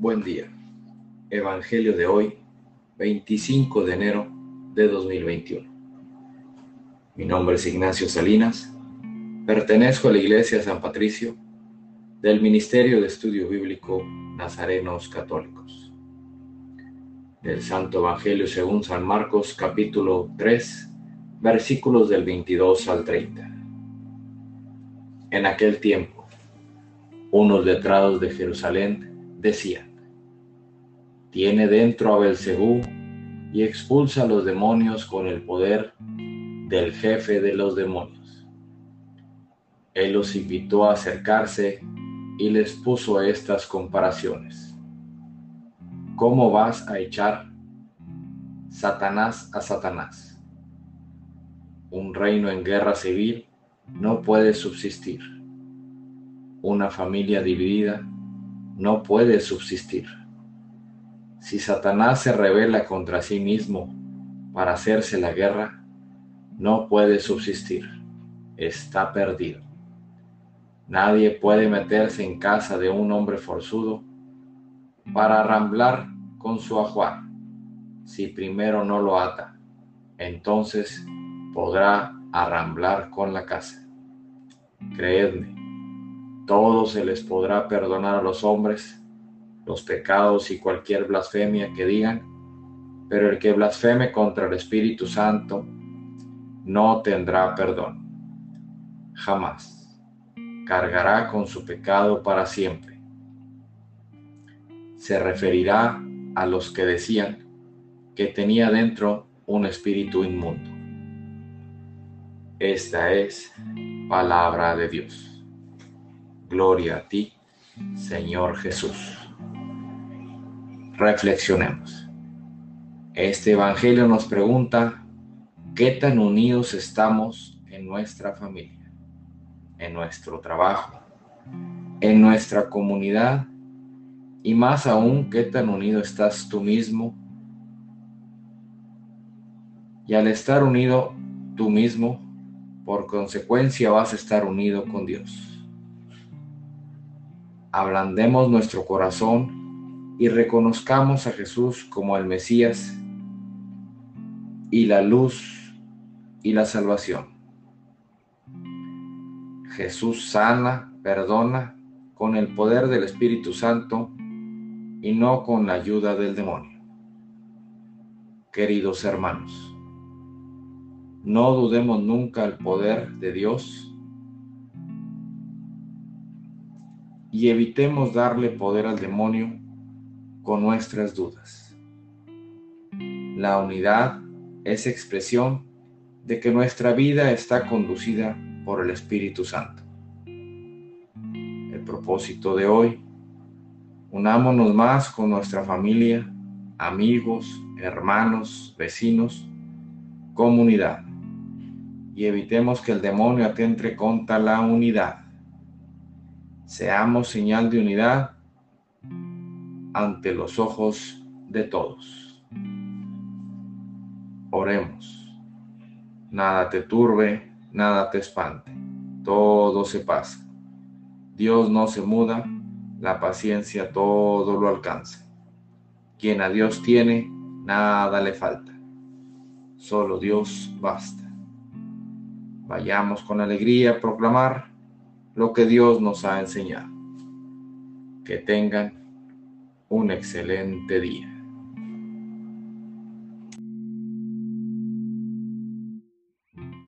Buen día. Evangelio de hoy, 25 de enero de 2021. Mi nombre es Ignacio Salinas. Pertenezco a la Iglesia San Patricio del Ministerio de Estudio Bíblico Nazarenos Católicos. Del Santo Evangelio según San Marcos capítulo 3, versículos del 22 al 30. En aquel tiempo, unos letrados de Jerusalén decían, tiene dentro a Belcebú y expulsa a los demonios con el poder del jefe de los demonios. Él los invitó a acercarse y les puso estas comparaciones. ¿Cómo vas a echar Satanás a Satanás? Un reino en guerra civil no puede subsistir. Una familia dividida no puede subsistir. Si Satanás se revela contra sí mismo para hacerse la guerra, no puede subsistir. Está perdido. Nadie puede meterse en casa de un hombre forzudo para arramblar con su ajuar. Si primero no lo ata, entonces podrá arramblar con la casa. Creedme, todo se les podrá perdonar a los hombres los pecados y cualquier blasfemia que digan, pero el que blasfeme contra el Espíritu Santo no tendrá perdón. Jamás. Cargará con su pecado para siempre. Se referirá a los que decían que tenía dentro un espíritu inmundo. Esta es palabra de Dios. Gloria a ti, Señor Jesús. Reflexionemos. Este Evangelio nos pregunta, ¿qué tan unidos estamos en nuestra familia, en nuestro trabajo, en nuestra comunidad? Y más aún, ¿qué tan unido estás tú mismo? Y al estar unido tú mismo, por consecuencia vas a estar unido con Dios. Ablandemos nuestro corazón y reconozcamos a Jesús como el Mesías y la luz y la salvación. Jesús sana, perdona con el poder del Espíritu Santo y no con la ayuda del demonio. Queridos hermanos, no dudemos nunca el poder de Dios y evitemos darle poder al demonio nuestras dudas. La unidad es expresión de que nuestra vida está conducida por el Espíritu Santo. El propósito de hoy, unámonos más con nuestra familia, amigos, hermanos, vecinos, comunidad y evitemos que el demonio atente contra la unidad. Seamos señal de unidad ante los ojos de todos. Oremos. Nada te turbe, nada te espante. Todo se pasa. Dios no se muda, la paciencia todo lo alcanza. Quien a Dios tiene, nada le falta. Solo Dios basta. Vayamos con alegría a proclamar lo que Dios nos ha enseñado. Que tengan un excelente día.